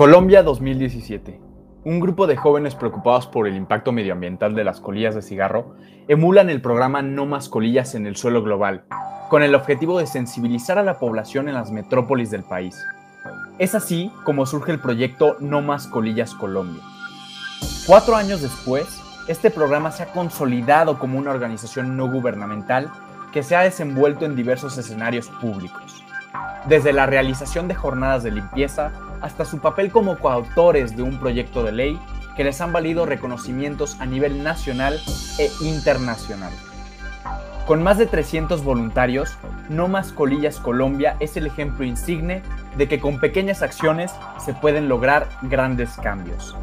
Colombia 2017. Un grupo de jóvenes preocupados por el impacto medioambiental de las colillas de cigarro emulan el programa No más colillas en el suelo global, con el objetivo de sensibilizar a la población en las metrópolis del país. Es así como surge el proyecto No más colillas Colombia. Cuatro años después, este programa se ha consolidado como una organización no gubernamental que se ha desenvuelto en diversos escenarios públicos, desde la realización de jornadas de limpieza hasta su papel como coautores de un proyecto de ley que les han valido reconocimientos a nivel nacional e internacional. Con más de 300 voluntarios, No Más Colillas Colombia es el ejemplo insigne de que con pequeñas acciones se pueden lograr grandes cambios.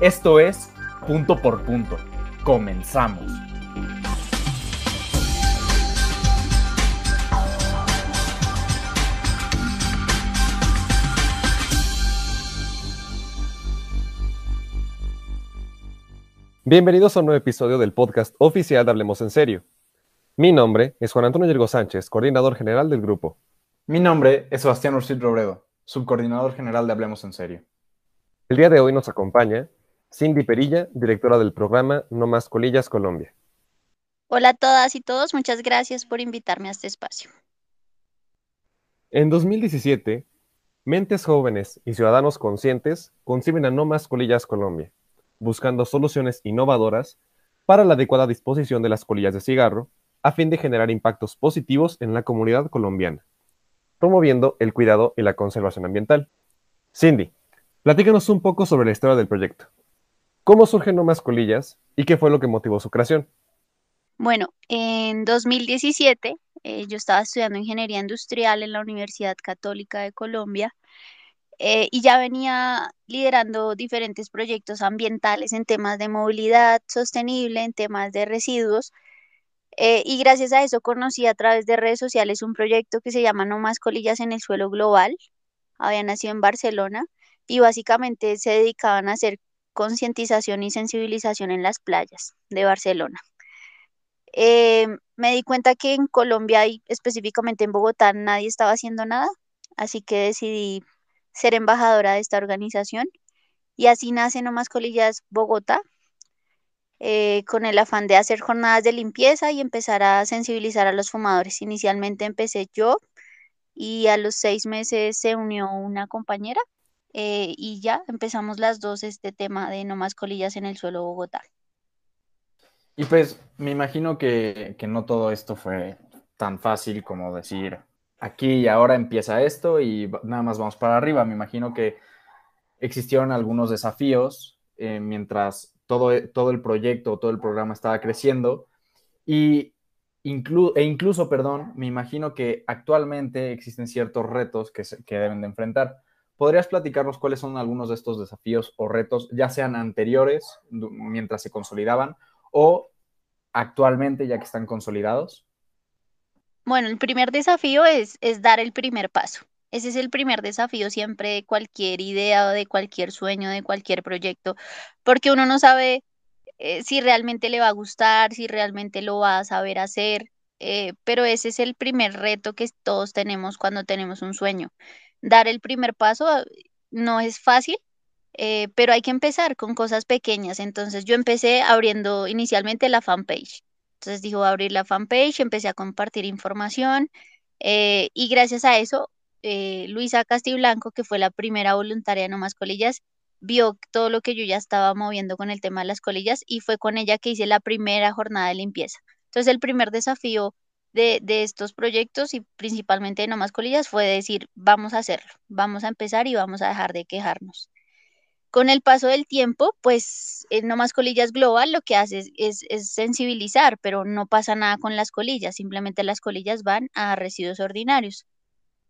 Esto es Punto por Punto. Comenzamos. Bienvenidos a un nuevo episodio del podcast oficial de Hablemos en Serio. Mi nombre es Juan Antonio Yergo Sánchez, coordinador general del grupo. Mi nombre es Sebastián Ursid Robredo, subcoordinador general de Hablemos en Serio. El día de hoy nos acompaña Cindy Perilla, directora del programa No Más Colillas Colombia. Hola a todas y todos, muchas gracias por invitarme a este espacio. En 2017, mentes jóvenes y ciudadanos conscientes conciben a No Más Colillas Colombia buscando soluciones innovadoras para la adecuada disposición de las colillas de cigarro a fin de generar impactos positivos en la comunidad colombiana, promoviendo el cuidado y la conservación ambiental. Cindy, platícanos un poco sobre la historia del proyecto. ¿Cómo surgen No Más Colillas y qué fue lo que motivó su creación? Bueno, en 2017 eh, yo estaba estudiando ingeniería industrial en la Universidad Católica de Colombia eh, y ya venía liderando diferentes proyectos ambientales en temas de movilidad sostenible, en temas de residuos. Eh, y gracias a eso conocí a través de redes sociales un proyecto que se llama No más colillas en el suelo global. Había nacido en Barcelona y básicamente se dedicaban a hacer concientización y sensibilización en las playas de Barcelona. Eh, me di cuenta que en Colombia y específicamente en Bogotá nadie estaba haciendo nada, así que decidí ser embajadora de esta organización. Y así nace No Más Colillas Bogotá, eh, con el afán de hacer jornadas de limpieza y empezar a sensibilizar a los fumadores. Inicialmente empecé yo y a los seis meses se unió una compañera eh, y ya empezamos las dos este tema de No Más Colillas en el suelo Bogotá. Y pues me imagino que, que no todo esto fue tan fácil como decir, aquí y ahora empieza esto y nada más vamos para arriba. Me imagino que existieron algunos desafíos eh, mientras todo, e, todo el proyecto, todo el programa estaba creciendo y e incluso, perdón, me imagino que actualmente existen ciertos retos que, que deben de enfrentar. ¿Podrías platicarnos cuáles son algunos de estos desafíos o retos, ya sean anteriores, mientras se consolidaban, o actualmente, ya que están consolidados? Bueno, el primer desafío es, dar el primer paso. Ese es el primer desafío siempre de cualquier idea o de cualquier sueño, de cualquier proyecto, porque uno no sabe eh, si realmente le va a gustar, si realmente lo va a saber hacer, eh, pero ese es el primer reto que todos tenemos cuando tenemos un sueño. Dar el primer paso ah, no es fácil, eh, pero hay que empezar con cosas pequeñas. Entonces yo empecé abriendo inicialmente la fanpage. Entonces dijo, abrir la fanpage, empecé a compartir información eh, y gracias a eso, eh, Luisa Castiblanco, que fue la primera voluntaria No Más Colillas, vio todo lo que yo ya estaba moviendo con el tema de las colillas y fue con ella que hice la primera jornada de limpieza. Entonces el primer desafío de, de estos proyectos y principalmente de No Más Colillas fue decir, vamos a hacerlo, vamos a empezar y vamos a dejar de quejarnos. Con el paso del tiempo, pues en No Más Colillas Global lo que hace es, sensibilizar, pero no pasa nada con las colillas, simplemente las colillas van a residuos ordinarios.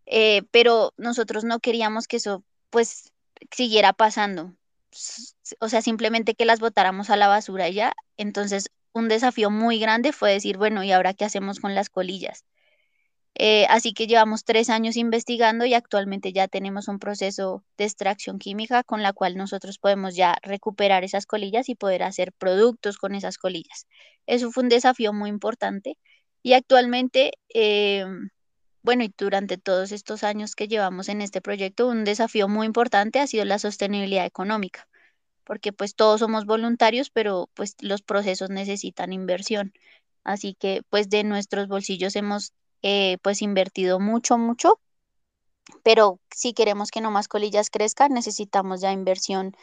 Eh, pero nosotros no queríamos que eso pues siguiera pasando, o sea, simplemente que las botáramos a la basura ya. Entonces, un desafío muy grande fue decir, bueno, ¿y ahora qué hacemos con las colillas? Eh, así que llevamos tres años investigando y actualmente ya tenemos un proceso de extracción química con la cual nosotros podemos ya recuperar esas colillas y poder hacer productos con esas colillas. Eso fue un desafío muy importante y actualmente eh, bueno, y durante todos estos años que llevamos en este proyecto, un desafío muy importante ha sido la sostenibilidad económica, porque pues todos somos voluntarios, pero pues los procesos necesitan inversión. Así que pues de nuestros bolsillos hemos eh, pues invertido mucho, mucho, pero si queremos que no más colillas crezcan, necesitamos ya inversión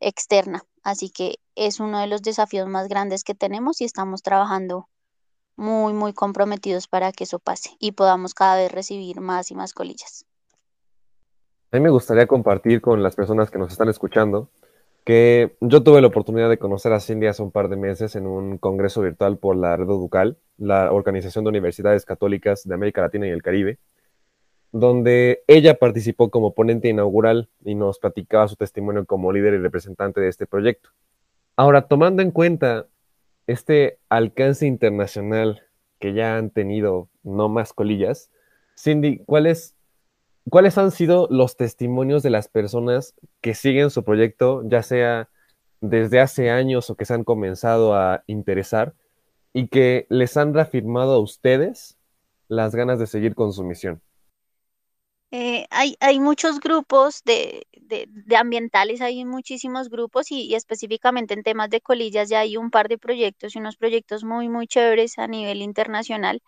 externa. Así que es uno de los desafíos más grandes que tenemos y estamos trabajando muy, muy comprometidos para que eso pase y podamos cada vez recibir más y más colillas. A mí me gustaría compartir con las personas que nos están escuchando que yo tuve la oportunidad de conocer a Cindy hace un par de meses en un congreso virtual por la Red Ducal, la Organización de Universidades Católicas de América Latina y el Caribe, donde ella participó como ponente inaugural y nos platicaba su testimonio como líder y representante de este proyecto. Ahora, tomando en cuenta este alcance internacional que ya han tenido no más colillas, Cindy, ¿cuáles, ¿cuáles han sido los testimonios de las personas que siguen su proyecto, ya sea desde hace años o que se han comenzado a interesar y que les han reafirmado a ustedes las ganas de seguir con su misión? Eh, hay, muchos grupos de, de, ambientales, hay muchísimos grupos y, específicamente en temas de colillas ya hay un par de proyectos y unos proyectos muy, muy chéveres a nivel internacional.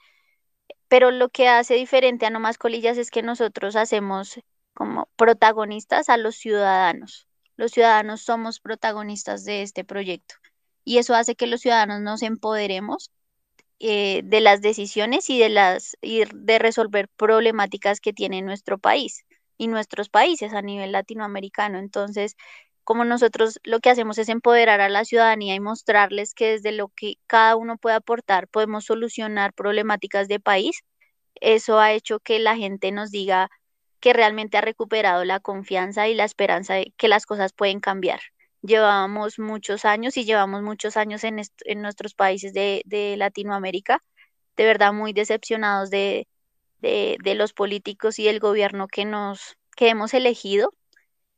Pero lo que hace diferente a No Más Colillas es que nosotros hacemos como protagonistas a los ciudadanos. Los ciudadanos somos protagonistas de este proyecto y eso hace que los ciudadanos nos empoderemos eh, de las decisiones y de las y de resolver problemáticas que tiene nuestro país y nuestros países a nivel latinoamericano. Entonces, como nosotros lo que hacemos es empoderar a la ciudadanía y mostrarles que desde lo que cada uno puede aportar podemos solucionar problemáticas de país, eso ha hecho que la gente nos diga que realmente ha recuperado la confianza y la esperanza de que las cosas pueden cambiar. Llevábamos muchos años y llevamos muchos años en, en nuestros países de, de, Latinoamérica, de verdad muy decepcionados de, de, de, los políticos y del gobierno que nos que hemos elegido,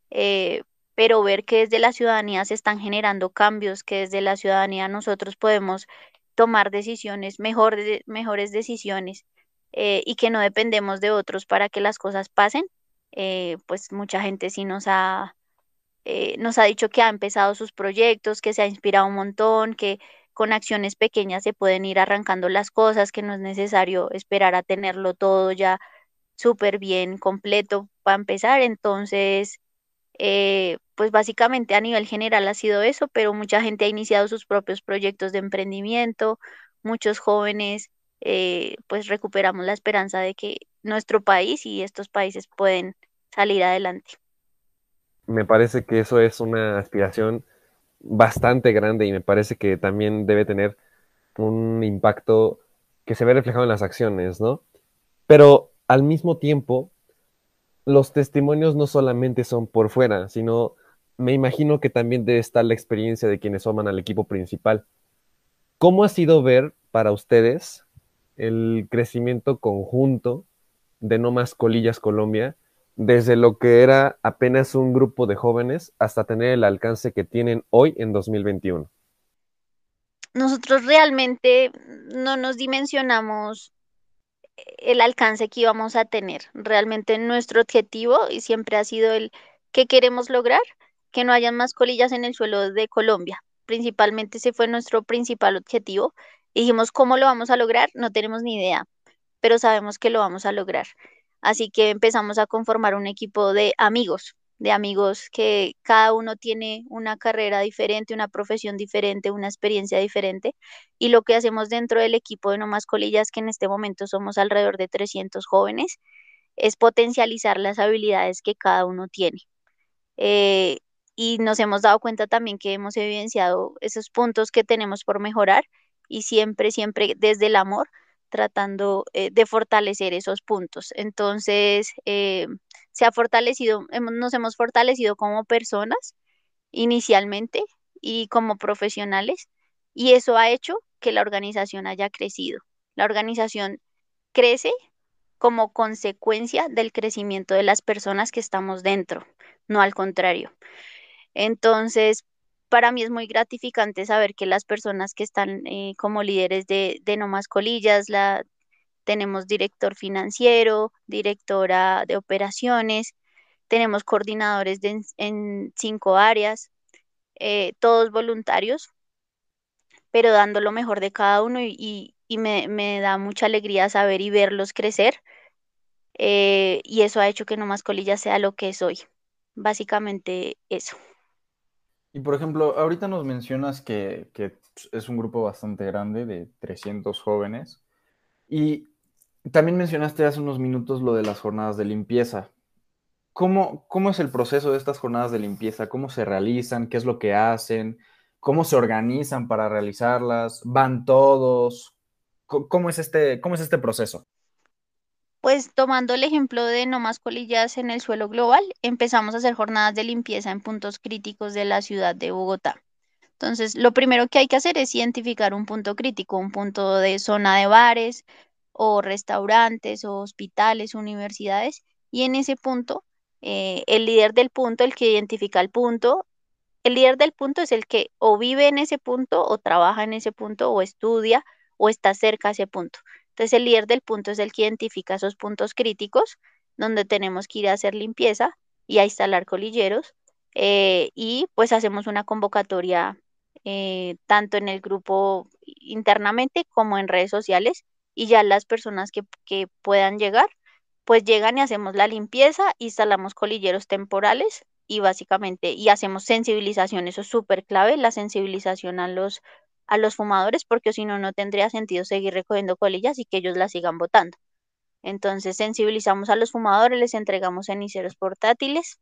eh, pero ver que desde la ciudadanía se están generando cambios, que desde la ciudadanía nosotros podemos tomar decisiones, mejor, mejores decisiones eh, y que no dependemos de otros para que las cosas pasen, eh, pues mucha gente sí nos ha, eh, nos ha dicho que ha empezado sus proyectos, que se ha inspirado un montón, que con acciones pequeñas se pueden ir arrancando las cosas, que no es necesario esperar a tenerlo todo ya súper bien completo para empezar. Entonces, eh, pues básicamente a nivel general ha sido eso, pero mucha gente ha iniciado sus propios proyectos de emprendimiento, muchos jóvenes, eh, pues recuperamos la esperanza de que nuestro país y estos países pueden salir adelante me parece que eso es una aspiración bastante grande y me parece que también debe tener un impacto que se ve reflejado en las acciones, ¿no? Pero al mismo tiempo, los testimonios no solamente son por fuera, sino me imagino que también debe estar la experiencia de quienes forman al equipo principal. ¿Cómo ha sido ver para ustedes el crecimiento conjunto de No Más Colillas Colombia desde lo que era apenas un grupo de jóvenes hasta tener el alcance que tienen hoy en 2021? Nosotros realmente no nos dimensionamos el alcance que íbamos a tener. Realmente nuestro objetivo y siempre ha sido el que queremos lograr, que no hayan más colillas en el suelo de Colombia. Principalmente ese fue nuestro principal objetivo. dijimos, ¿cómo lo vamos a lograr? No tenemos ni idea, pero sabemos que lo vamos a lograr. Así que empezamos a conformar un equipo de amigos, de amigos que cada uno tiene una carrera diferente, una profesión diferente, una experiencia diferente. Y lo que hacemos dentro del equipo de No Más Colillas, que en este momento somos alrededor de 300 jóvenes, es potencializar las habilidades que cada uno tiene. Eh, y nos hemos dado cuenta también que hemos evidenciado esos puntos que tenemos por mejorar y siempre, siempre desde el amor tratando eh, de fortalecer esos puntos. Entonces, eh, se ha fortalecido, nos hemos fortalecido como personas inicialmente y como profesionales, y eso ha hecho que la organización haya crecido. La organización crece como consecuencia del crecimiento de las personas que estamos dentro, no al contrario. Entonces, para mí es muy gratificante saber que las personas que están eh, como líderes de, No Más Colillas, la, tenemos director financiero, directora de operaciones, tenemos coordinadores en, cinco áreas, eh, todos voluntarios, pero dando lo mejor de cada uno y, me, da mucha alegría saber y verlos crecer. Eh, y eso ha hecho que No Más Colilla sea lo que es hoy. Básicamente eso. Y por ejemplo, ahorita nos mencionas que, es un grupo bastante grande de 300 jóvenes. Y también mencionaste hace unos minutos lo de las jornadas de limpieza. ¿Cómo, ¿Cómo es el proceso de estas jornadas de limpieza? ¿Cómo se realizan? ¿Qué es lo que hacen? ¿Cómo se organizan para realizarlas? ¿Van todos? ¿Cómo es este, cómo es este proceso? Pues tomando el ejemplo de no más colillas en el suelo global, empezamos a hacer jornadas de limpieza en puntos críticos de la ciudad de Bogotá. Entonces, lo primero que hay que hacer es identificar un punto crítico, un punto de zona de bares o restaurantes o hospitales, universidades, y en ese punto, eh, el líder del punto, el que identifica el punto, el líder del punto es el que o vive en ese punto o trabaja en ese punto o estudia o está cerca a ese punto. Entonces el líder del punto es el que identifica esos puntos críticos donde tenemos que ir a hacer limpieza y a instalar colilleros eh, y pues hacemos una convocatoria eh, tanto en el grupo internamente como en redes sociales y ya las personas que, que puedan llegar pues llegan y hacemos la limpieza, instalamos colilleros temporales y básicamente y hacemos sensibilización, eso es súper clave, la sensibilización a los a los fumadores porque si no, no tendría sentido seguir recogiendo colillas y que ellos las sigan botando. Entonces sensibilizamos a los fumadores, les entregamos ceniceros portátiles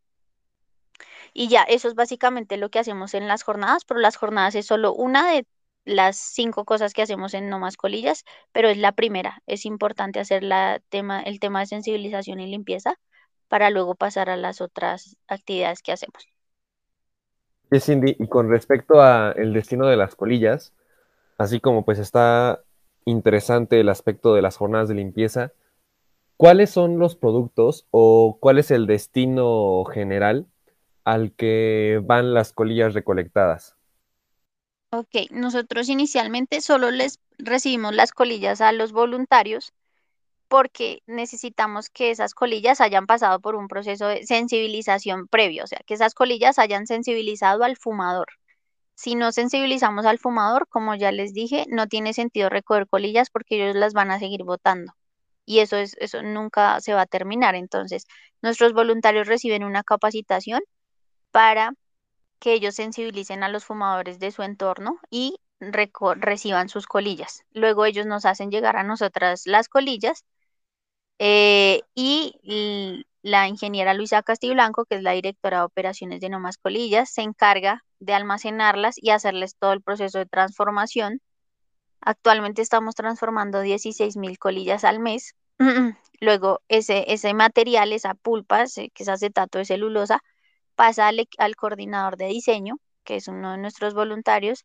y ya, eso es básicamente lo que hacemos en las jornadas, pero las jornadas es solo una de las cinco cosas que hacemos en No Más Colillas, pero es la primera. Es importante hacer el tema de sensibilización y limpieza para luego pasar a las otras actividades que hacemos. Sí, Cindy, y con respecto al destino de las colillas, así como pues está interesante el aspecto de las jornadas de limpieza, ¿cuáles son los productos o cuál es el destino general al que van las colillas recolectadas? Ok, nosotros inicialmente solo les recibimos las colillas a los voluntarios porque necesitamos que esas colillas hayan pasado por un proceso de sensibilización previo, o sea, que esas colillas hayan sensibilizado al fumador. Si no sensibilizamos al fumador, como ya les dije, no tiene sentido recoger colillas porque ellos las van a seguir botando. Y eso es, eso nunca se va a terminar. Entonces, nuestros voluntarios reciben una capacitación para que ellos sensibilicen a los fumadores de su entorno y reciban sus colillas. Luego ellos nos hacen llegar a nosotras las colillas eh, y la ingeniera Luisa Castiblanco, que es la directora de operaciones de No Más Colillas, se encarga de almacenarlas y hacerles todo el proceso de transformación. Actualmente estamos transformando 16 mil colillas al mes. Luego ese, ese material, esa pulpa, que es acetato de celulosa, pasa al, coordinador de diseño, que es uno de nuestros voluntarios,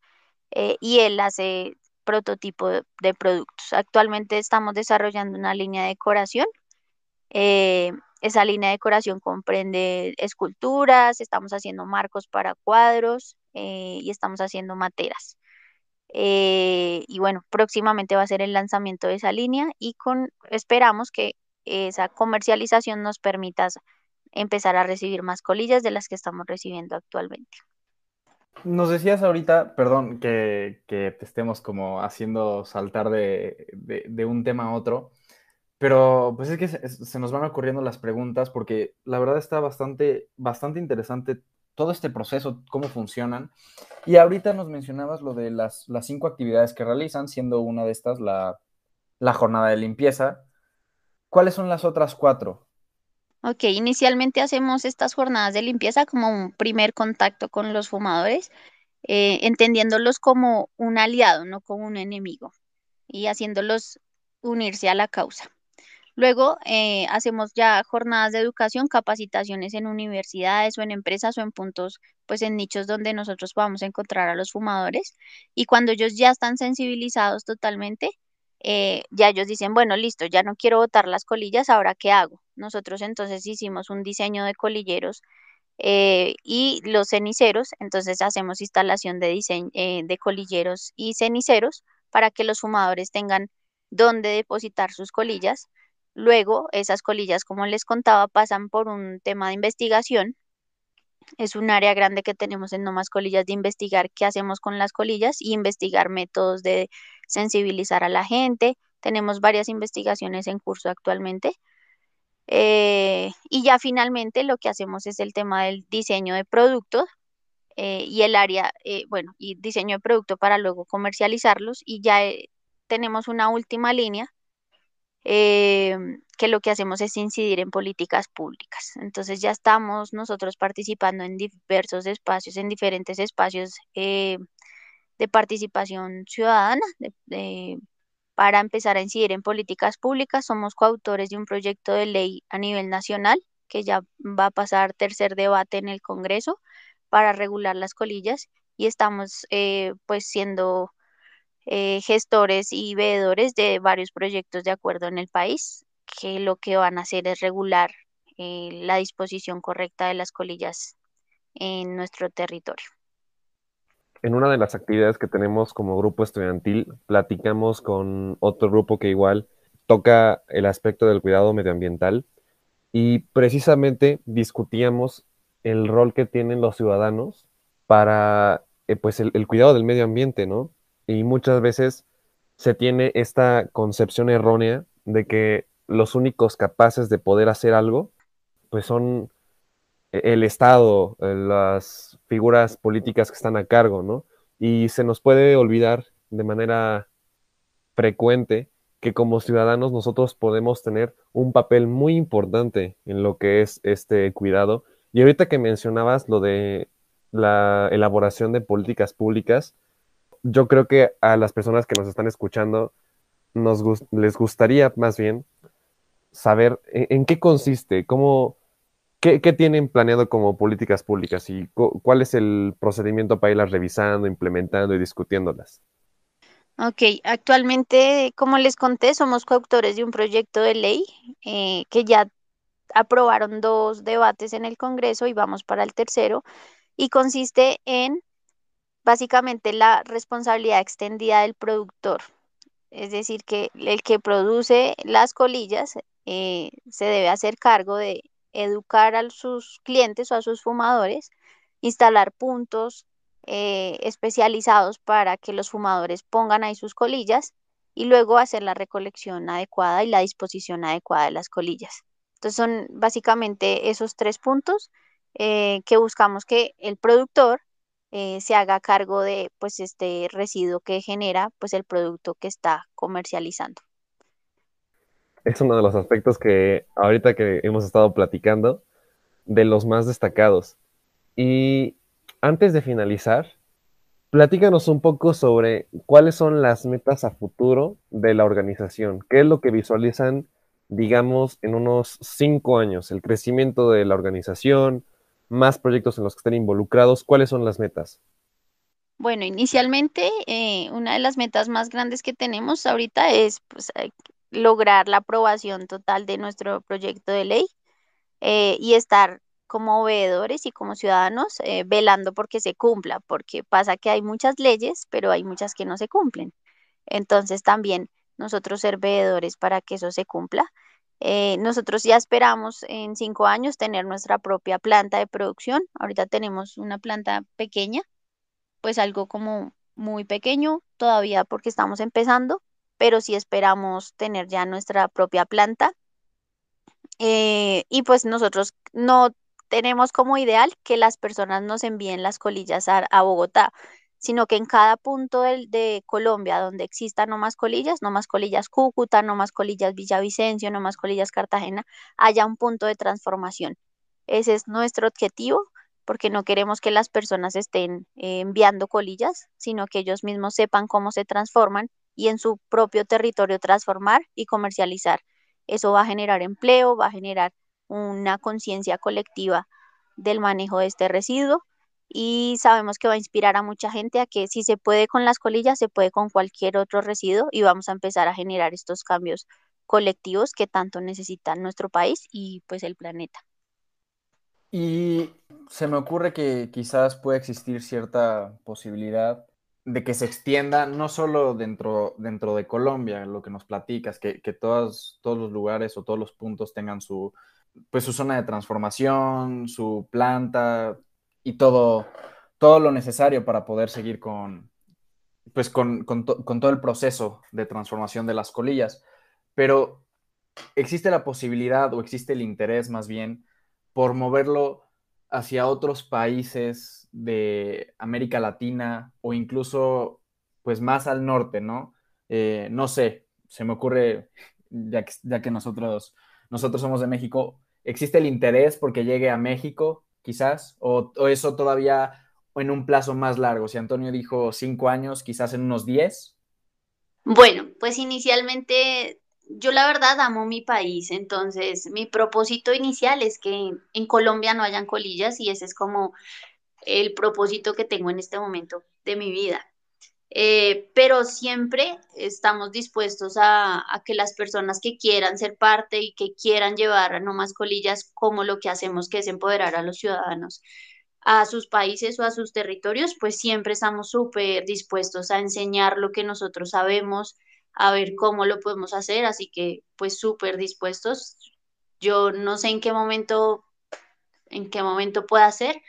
eh, y él hace prototipo de, productos. Actualmente estamos desarrollando una línea de decoración. Eh, esa línea de decoración comprende esculturas, estamos haciendo marcos para cuadros eh, y estamos haciendo materas. Eh, y bueno, próximamente va a ser el lanzamiento de esa línea y con esperamos que esa comercialización nos permita empezar a recibir más colillas de las que estamos recibiendo actualmente. Nos decías ahorita, perdón, que, te estemos como haciendo saltar de, de un tema a otro, pero pues es que se, nos van ocurriendo las preguntas porque la verdad está bastante, bastante interesante todo este proceso, cómo funcionan. Y ahorita nos mencionabas lo de las, las cinco actividades que realizan, siendo una de estas la, la jornada de limpieza. ¿Cuáles son las otras cuatro? Ok, inicialmente hacemos estas jornadas de limpieza como un primer contacto con los fumadores, eh, entendiéndolos como un aliado, no como un enemigo, y haciéndolos unirse a la causa. Luego eh, hacemos ya jornadas de educación, capacitaciones en universidades o en empresas o en puntos, pues en nichos donde nosotros podamos encontrar a los fumadores. Y cuando ellos ya están sensibilizados totalmente, eh, ya ellos dicen, bueno, listo, ya no quiero botar las colillas, ahora qué hago. Nosotros entonces hicimos un diseño de colilleros eh, y los ceniceros, entonces hacemos instalación de, diseño, de colilleros y ceniceros para que los fumadores tengan dónde depositar sus colillas. Luego, esas colillas, como les contaba, pasan por un tema de investigación. Es un área grande que tenemos en No Más Colillas de investigar qué hacemos con las colillas y investigar métodos de sensibilizar a la gente. Tenemos varias investigaciones en curso actualmente. Eh, y ya finalmente lo que hacemos es el tema del diseño de productos eh, y el área, eh, bueno, y diseño de producto para luego comercializarlos y ya tenemos una última línea que lo que hacemos es incidir en políticas públicas. Entonces ya estamos nosotros participando en diversos espacios, en diferentes espacios de participación ciudadana, de, para empezar a incidir en políticas públicas. Somos coautores de un proyecto de ley a nivel nacional que ya va a pasar tercer debate en el Congreso para regular las colillas y estamos eh, pues siendo eh, gestores y veedores de varios proyectos de acuerdo en el país que lo que van a hacer es regular eh, la disposición correcta de las colillas en nuestro territorio en una de las actividades que tenemos como grupo estudiantil, platicamos con otro grupo que igual toca el aspecto del cuidado medioambiental y precisamente discutíamos el rol que tienen los ciudadanos para eh, pues el, cuidado del medio ambiente, ¿no? Y muchas veces se tiene esta concepción errónea de que los únicos capaces de poder hacer algo, pues son el Estado, eh, las figuras políticas que están a cargo, ¿no? Y se nos puede olvidar de manera frecuente que como ciudadanos nosotros podemos tener un papel muy importante en lo que es este cuidado. Y ahorita que mencionabas lo de la elaboración de políticas públicas, yo creo que a las personas que nos están escuchando nos les gustaría más bien saber en, en qué consiste, cómo, ¿Qué, tienen planeado como políticas públicas y cuál es el procedimiento para irlas revisando, implementando y discutiéndolas? Ok, actualmente, como les conté, somos coautores de un proyecto de ley eh, que ya aprobaron dos debates en el Congreso y vamos para el tercero, y consiste en básicamente la responsabilidad extendida del productor. Es decir, que el que produce las colillas eh, se debe hacer cargo de educar a sus clientes o a sus fumadores, instalar puntos eh, especializados para que los fumadores pongan ahí sus colillas y luego hacer la recolección adecuada y la disposición adecuada de las colillas. Entonces son básicamente esos tres puntos eh, que buscamos que el productor eh, se haga cargo de pues este residuo que genera pues el producto que está comercializando es uno de los aspectos que ahorita que hemos estado platicando, de los más destacados. Y antes de finalizar, platícanos un poco sobre cuáles son las metas a futuro de la organización. ¿Qué es lo que visualizan, digamos, en unos cinco años? El crecimiento de la organización, más proyectos en los que estén involucrados. ¿Cuáles son las metas? Bueno, inicialmente eh, una de las metas más grandes que tenemos ahorita es pues, eh, lograr la aprobación total de nuestro proyecto de ley eh, y estar como veedores y como ciudadanos eh, velando porque se cumpla, porque pasa que hay muchas leyes, pero hay muchas que no se cumplen. Entonces también nosotros ser veedores para que eso se cumpla. Eh, nosotros ya esperamos en cinco años tener nuestra propia planta de producción. Ahorita tenemos una planta pequeña, pues algo como muy pequeño todavía porque estamos empezando, pero sí esperamos tener ya nuestra propia planta. Eh, y pues nosotros no tenemos como ideal que las personas nos envíen las colillas a, Bogotá, sino que en cada punto de, Colombia donde existan no más colillas, no más colillas Cúcuta, no más colillas Villavicencio, no más colillas Cartagena, haya un punto de transformación. Ese es nuestro objetivo, porque no queremos que las personas estén eh, enviando colillas, sino que ellos mismos sepan cómo se transforman y en su propio territorio transformar y comercializar. Eso va a generar empleo, va a generar una conciencia colectiva del manejo de este residuo y sabemos que va a inspirar a mucha gente a que si se puede con las colillas, se puede con cualquier otro residuo y vamos a empezar a generar estos cambios colectivos que tanto necesita nuestro país y pues el planeta. Y se me ocurre que quizás pueda existir cierta posibilidad de que se extienda no solo dentro, dentro de Colombia, lo que nos platicas, que, que todos, los lugares o todos los puntos tengan su, pues, su zona de transformación, su planta y todo, todo lo necesario para poder seguir con, pues, con, con, todo el proceso de transformación de las colillas. Pero existe la posibilidad o existe el interés más bien por moverlo hacia otros países de América Latina o incluso pues más al norte, ¿no? Eh, no sé, se me ocurre, ya que, ya que nosotros, nosotros somos de México, ¿existe el interés porque llegue a México quizás? ¿O, eso todavía en un plazo más largo? Si Antonio dijo cinco años, quizás en unos diez. Bueno, pues inicialmente yo la verdad amo mi país, entonces mi propósito inicial es que en Colombia no hayan colillas y ese es como el propósito que tengo en este momento de mi vida. Eh, pero siempre estamos dispuestos a, que las personas que quieran ser parte y que quieran llevar a no más colillas como lo que hacemos que es empoderar a los ciudadanos a sus países o a sus territorios, pues siempre estamos súper dispuestos a enseñar lo que nosotros sabemos, a ver cómo lo podemos hacer, así que pues súper dispuestos. Yo no sé en qué momento, en qué momento pueda ser,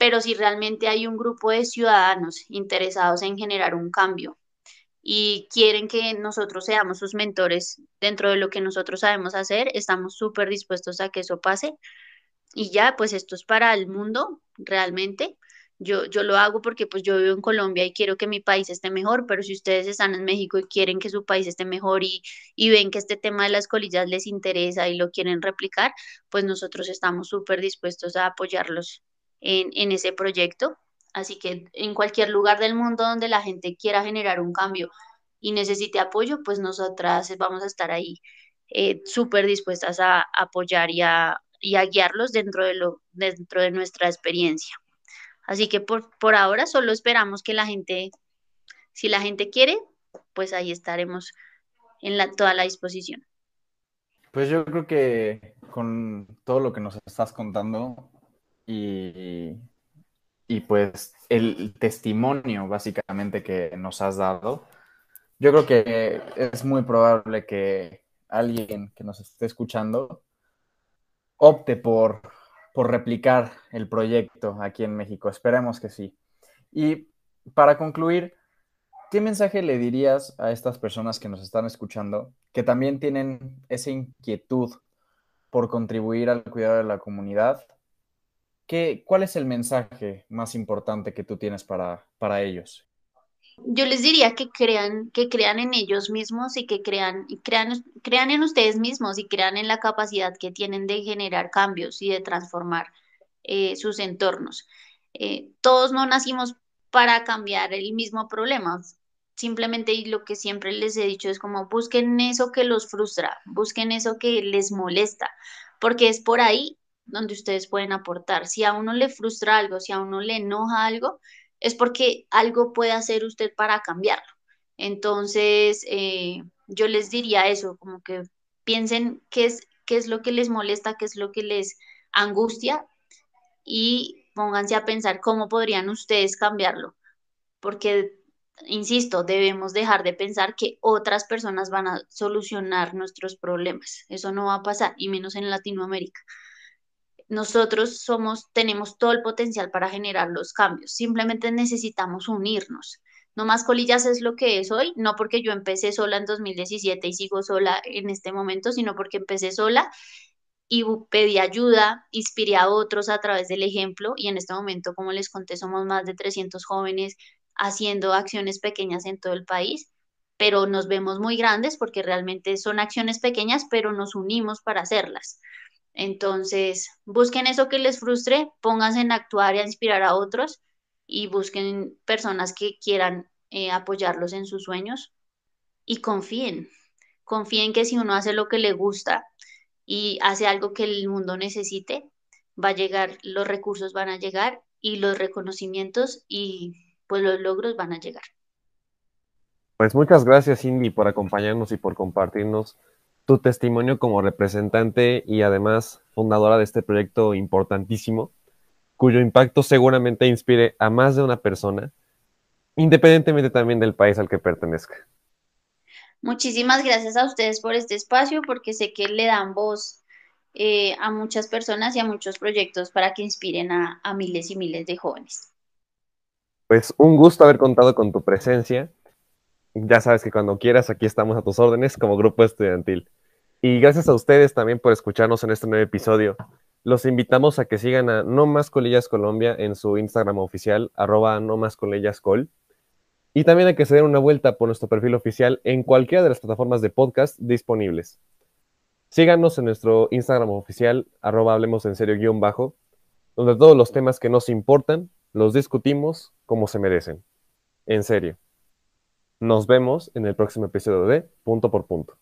pero si realmente hay un grupo de ciudadanos interesados en generar un cambio y quieren que nosotros seamos sus mentores dentro de lo que nosotros sabemos hacer, estamos súper dispuestos a que eso pase. Y ya, pues esto es para el mundo realmente. Yo, yo lo hago porque pues yo vivo en Colombia y quiero que mi país esté mejor, pero si ustedes están en México y quieren que su país esté mejor y, y ven que este tema de las colillas les interesa y lo quieren replicar, pues nosotros estamos súper dispuestos a apoyarlos en, en ese proyecto. Así que en cualquier lugar del mundo donde la gente quiera generar un cambio y necesite apoyo, pues nosotras vamos a estar ahí eh, súper dispuestas a apoyar y a, y a guiarlos dentro de, lo, dentro de nuestra experiencia. Así que por, por ahora solo esperamos que la gente, si la gente quiere, pues ahí estaremos en la, toda la disposición. Pues yo creo que con todo lo que nos estás contando y, y pues el testimonio básicamente que nos has dado, yo creo que es muy probable que alguien que nos esté escuchando opte por por replicar el proyecto aquí en México. Esperemos que sí. Y para concluir, ¿qué mensaje le dirías a estas personas que nos están escuchando que también tienen esa inquietud por contribuir al cuidado de la comunidad? ¿Qué, ¿Cuál es el mensaje más importante que tú tienes para, para ellos? Yo les diría que crean, que crean en ellos mismos y que crean, crean, crean en ustedes mismos y crean en la capacidad que tienen de generar cambios y de transformar eh, sus entornos. Eh, todos no nacimos para cambiar el mismo problema. Simplemente lo que siempre les he dicho es como busquen eso que los frustra, busquen eso que les molesta, porque es por ahí donde ustedes pueden aportar. Si a uno le frustra algo, si a uno le enoja algo, es porque algo puede hacer usted para cambiarlo. Entonces, eh, yo les diría eso, como que piensen qué es, qué es lo que les molesta, qué es lo que les angustia y pónganse a pensar cómo podrían ustedes cambiarlo. Porque, insisto, debemos dejar de pensar que otras personas van a solucionar nuestros problemas. Eso no va a pasar, y menos en Latinoamérica nosotros somos, tenemos todo el potencial para generar los cambios, simplemente necesitamos unirnos. No más colillas es lo que es hoy, no porque yo empecé sola en 2017 y sigo sola en este momento, sino porque empecé sola y pedí ayuda, inspiré a otros a través del ejemplo y en este momento, como les conté, somos más de 300 jóvenes haciendo acciones pequeñas en todo el país, pero nos vemos muy grandes porque realmente son acciones pequeñas, pero nos unimos para hacerlas. Entonces, busquen eso que les frustre, pónganse en actuar y a inspirar a otros y busquen personas que quieran eh, apoyarlos en sus sueños y confíen. Confíen que si uno hace lo que le gusta y hace algo que el mundo necesite, va a llegar, los recursos van a llegar y los reconocimientos y pues los logros van a llegar. Pues muchas gracias Cindy por acompañarnos y por compartirnos tu testimonio como representante y además fundadora de este proyecto importantísimo, cuyo impacto seguramente inspire a más de una persona. independientemente también del país al que pertenezca. Muchísimas gracias a ustedes por este espacio, porque sé que le dan voz eh, a muchas personas y a muchos proyectos para que inspiren a, a miles y miles de jóvenes. Pues un gusto haber contado con tu presencia. Ya sabes que cuando quieras, aquí estamos a tus órdenes como grupo estudiantil. Y gracias a ustedes también por escucharnos en este nuevo episodio. Los invitamos a que sigan a No Más Colillas Colombia en su Instagram oficial, arroba no más colillas col. Y también a que se den una vuelta por nuestro perfil oficial en cualquiera de las plataformas de podcast disponibles. Síganos en nuestro Instagram oficial, arroba hablemos en serio guion bajo, donde todos los temas que nos importan los discutimos como se merecen. En serio. Nos vemos en el próximo episodio de Punto por Punto.